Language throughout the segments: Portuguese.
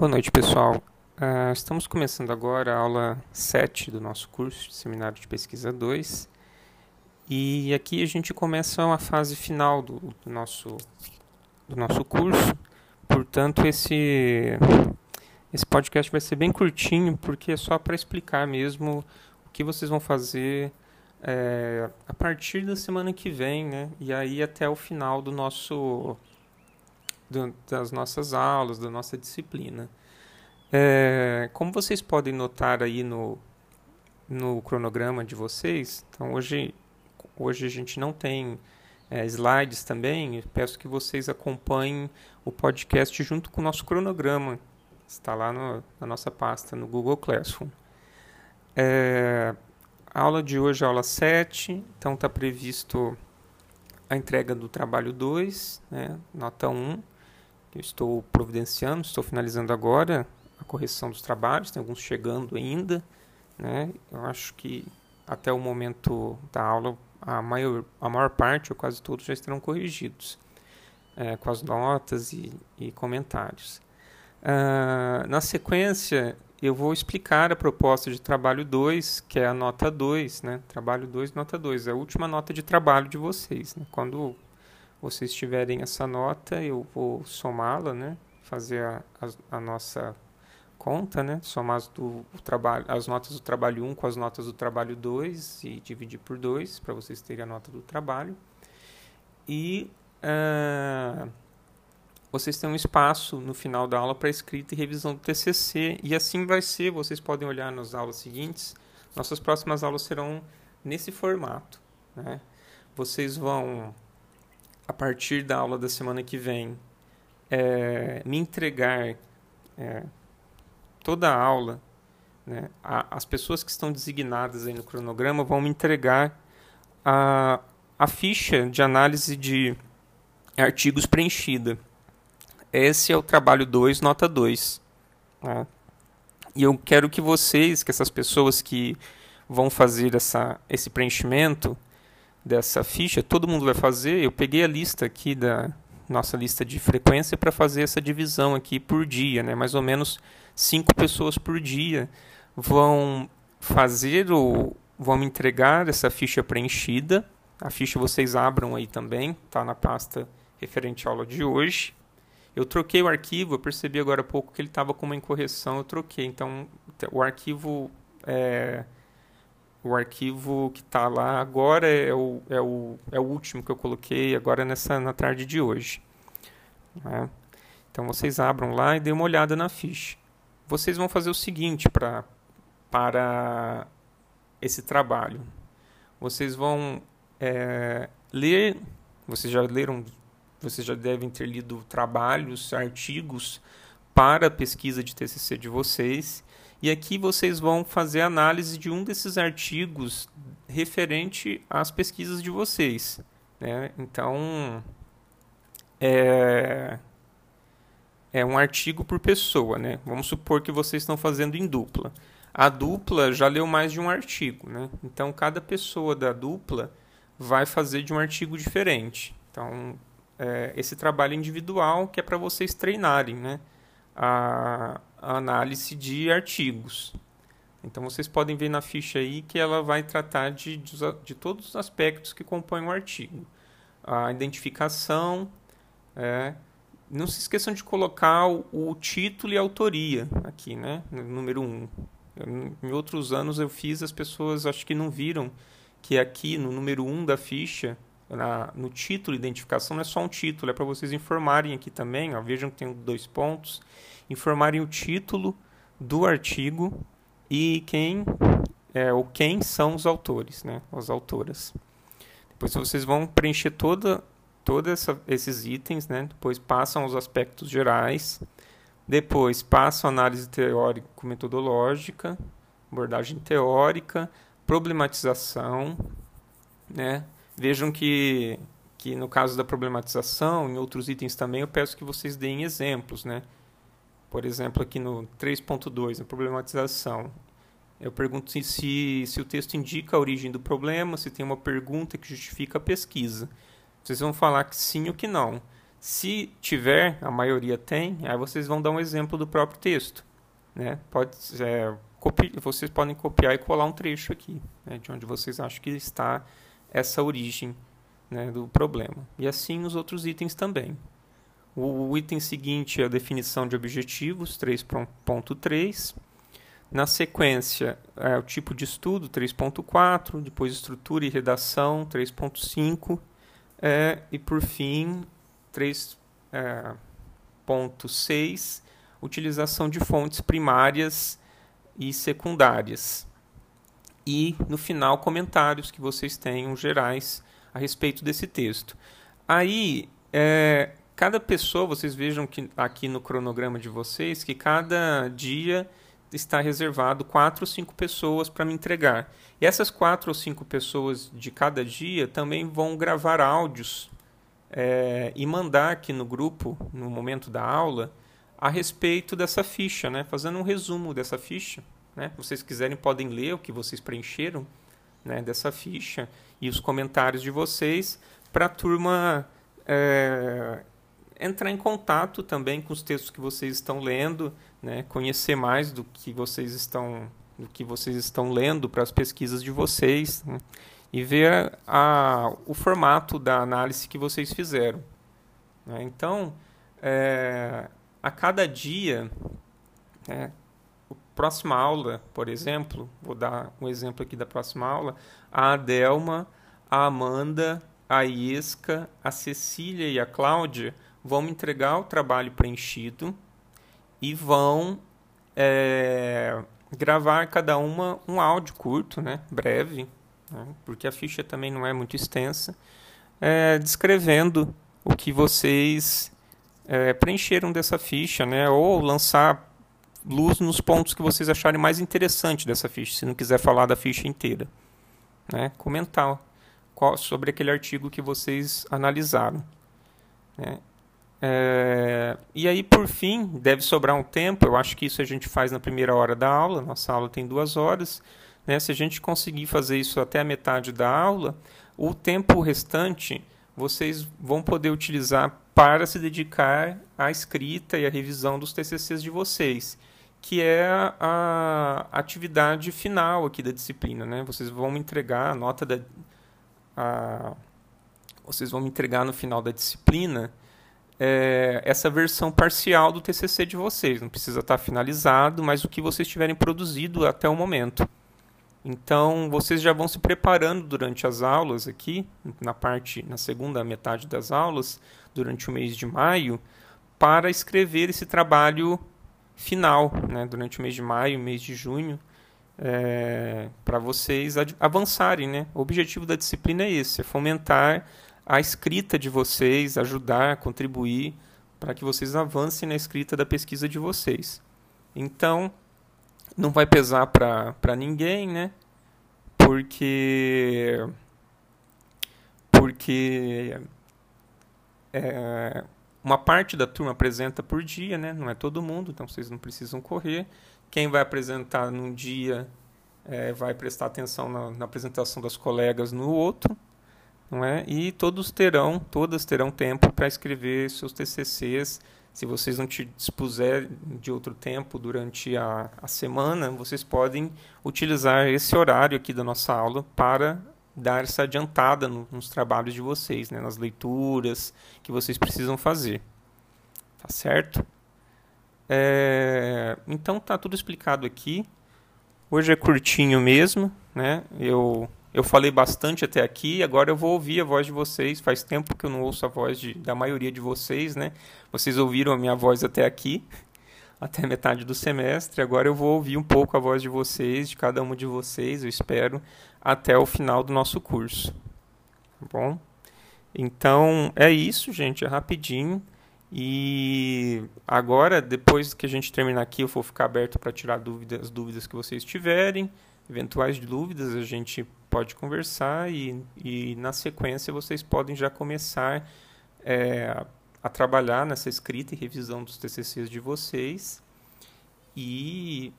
Boa noite, pessoal. Uh, estamos começando agora a aula 7 do nosso curso de Seminário de Pesquisa 2. E aqui a gente começa uma fase final do, do nosso, do nosso curso. Portanto, esse, esse podcast vai ser bem curtinho, porque é só para explicar mesmo o que vocês vão fazer é, a partir da semana que vem, né? E aí até o final do nosso do, das nossas aulas, da nossa disciplina. É, como vocês podem notar aí no, no cronograma de vocês, então hoje, hoje a gente não tem é, slides também, peço que vocês acompanhem o podcast junto com o nosso cronograma, está lá no, na nossa pasta no Google Classroom. É, a aula de hoje é aula 7, então está previsto a entrega do trabalho 2, né, nota 1, que eu estou providenciando, estou finalizando agora a correção dos trabalhos, tem alguns chegando ainda. Né? Eu acho que até o momento da aula, a maior, a maior parte, ou quase todos, já estarão corrigidos, é, com as notas e, e comentários. Uh, na sequência, eu vou explicar a proposta de trabalho 2, que é a nota 2, né? Trabalho 2, nota 2, é a última nota de trabalho de vocês. Né? Quando vocês tiverem essa nota, eu vou somá-la, né? Fazer a, a, a, nossa conta, né? Somar as, do, trabalho, as notas do trabalho 1 com as notas do trabalho 2 e dividir por 2 para vocês terem a nota do trabalho. E uh, vocês têm um espaço no final da aula para escrita e revisão do TCC e assim vai ser. Vocês podem olhar nas aulas seguintes. Nossas próximas aulas serão nesse formato. Né? Vocês vão a partir da aula da semana que vem, é, me entregar é, toda a aula, né, a, as pessoas que estão designadas aí no cronograma vão me entregar a, a ficha de análise de artigos preenchida. Esse é o trabalho 2, nota 2. Né? E eu quero que vocês, que essas pessoas que vão fazer essa, esse preenchimento, dessa ficha, todo mundo vai fazer. Eu peguei a lista aqui da nossa lista de frequência para fazer essa divisão aqui por dia, né? Mais ou menos cinco pessoas por dia vão fazer ou vão me entregar essa ficha preenchida. A ficha vocês abram aí também, tá na pasta referente à aula de hoje. Eu troquei o arquivo, eu percebi agora há pouco que ele estava com uma incorreção, eu troquei. Então, o arquivo é, o arquivo que está lá agora é o, é, o, é o último que eu coloquei agora nessa na tarde de hoje. Né? Então vocês abram lá e dêem uma olhada na ficha. Vocês vão fazer o seguinte pra, para esse trabalho. Vocês vão é, ler, vocês já leram, vocês já devem ter lido trabalhos, artigos para a pesquisa de TCC de vocês e aqui vocês vão fazer análise de um desses artigos referente às pesquisas de vocês. Né? Então, é, é um artigo por pessoa. Né? Vamos supor que vocês estão fazendo em dupla. A dupla já leu mais de um artigo. Né? Então, cada pessoa da dupla vai fazer de um artigo diferente. Então, é, esse trabalho individual que é para vocês treinarem. Né? a, a análise de artigos. Então vocês podem ver na ficha aí que ela vai tratar de, de, de todos os aspectos que compõem o artigo. A identificação, é, não se esqueçam de colocar o, o, título e a autoria aqui, né? Número 1. Um. em outros anos eu fiz, as pessoas acho que não viram que aqui no número 1 um da ficha, na, no título identificação, não é só um título, é para vocês informarem aqui também, ó, vejam que tem dois pontos informarem o título do artigo e quem é, ou quem são os autores, né, as autoras. Depois vocês vão preencher toda todos esses itens, né? Depois passam os aspectos gerais, depois passam a análise teórico-metodológica, abordagem teórica, problematização, né? Vejam que que no caso da problematização, em outros itens também, eu peço que vocês deem exemplos, né? Por exemplo, aqui no 3.2, na problematização, eu pergunto se, se, o texto indica a origem do problema, se tem uma pergunta que justifica a pesquisa. Vocês vão falar que sim ou que não. Se tiver, a maioria tem, aí vocês vão dar um exemplo do próprio texto. Né? Pode, é, vocês podem copiar e colar um trecho aqui, né, de onde vocês acham que está essa origem né, do problema. E assim os outros itens também. O, item seguinte é a definição de objetivos, 3.3. Na sequência, é o tipo de estudo, 3.4, depois estrutura e redação, 3.5, é, e por fim, 3.6, é, utilização de fontes primárias e secundárias. E, no final, comentários que vocês tenham gerais a respeito desse texto. Aí, é, cada pessoa, vocês vejam que aqui no cronograma de vocês, que cada dia está reservado quatro ou cinco pessoas para me entregar. E essas quatro ou cinco pessoas de cada dia também vão gravar áudios é, e mandar aqui no grupo, no momento da aula, a respeito dessa ficha, né? fazendo um resumo dessa ficha. Né? Vocês quiserem, podem ler o que vocês preencheram né, dessa ficha e os comentários de vocês para a turma é, entrar em contato também com os textos que vocês estão lendo, né, conhecer mais do que vocês estão do que vocês estão lendo para as pesquisas de vocês né, e ver a, o formato da análise que vocês fizeram. Né. Então, é, a cada dia, né, a próxima aula, por exemplo, vou dar um exemplo aqui da próxima aula, a Adelma, a Amanda, a Iesca, a Cecília e a Cláudia vão entregar o trabalho preenchido e vão é, gravar cada uma um áudio curto, né, breve, né, porque a ficha também não é muito extensa, é, descrevendo o que vocês é, preencheram dessa ficha, né, ou lançar luz nos pontos que vocês acharem mais interessante dessa ficha, se não quiser falar da ficha inteira, né, comentar qual, sobre aquele artigo que vocês analisaram. Né. É, e aí, por fim, deve sobrar um tempo. Eu acho que isso a gente faz na primeira hora da aula. Nossa aula tem duas horas. Né? Se a gente conseguir fazer isso até a metade da aula, o tempo restante vocês vão poder utilizar para se dedicar à escrita e à revisão dos TCCs de vocês, que é a atividade final aqui da disciplina. Né? Vocês vão me entregar a nota da. A, vocês vão me entregar no final da disciplina é, essa versão parcial do TCC de vocês. Não precisa estar finalizado, mas o que vocês tiverem produzido até o momento. Então, vocês já vão se preparando durante as aulas aqui, na parte, na segunda metade das aulas, durante o mês de maio, para escrever esse trabalho final, né, durante o mês de maio, mês de junho, é, para vocês avançarem. Né? O objetivo da disciplina é esse, é fomentar a escrita de vocês, ajudar, contribuir para que vocês avancem na escrita da pesquisa de vocês. Então, não vai pesar para ninguém, né? Porque porque é, uma parte da turma apresenta por dia, né? Não é todo mundo, então vocês não precisam correr. Quem vai apresentar num dia é, vai prestar atenção na, na apresentação das colegas no outro não é? E todos terão, todas terão tempo para escrever seus TCCs. Se vocês não te dispuserem de outro tempo durante a, a semana, vocês podem utilizar esse horário aqui da nossa aula para dar essa adiantada no, nos trabalhos de vocês, né? nas leituras que vocês precisam fazer. Tá certo? É, então tá tudo explicado aqui. Hoje é curtinho mesmo, né? Eu eu falei bastante até aqui, agora eu vou ouvir a voz de vocês. Faz tempo que eu não ouço a voz de, da maioria de vocês, né? Vocês ouviram a minha voz até aqui, até metade do semestre. Agora eu vou ouvir um pouco a voz de vocês, de cada um de vocês, eu espero, até o final do nosso curso. Tá bom? Então é isso, gente, é rapidinho. E agora, depois que a gente terminar aqui, eu vou ficar aberto para tirar dúvidas, as dúvidas que vocês tiverem. Eventuais dúvidas a gente pode conversar e, e na sequência vocês podem já começar é, a trabalhar nessa escrita e revisão dos TCCs de vocês e,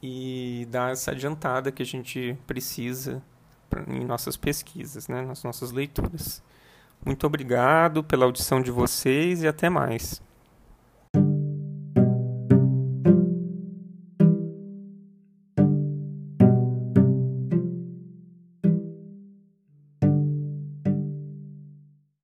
e dar essa adiantada que a gente precisa pra, em nossas pesquisas, né, nas nossas leituras. Muito obrigado pela audição de vocês e até mais.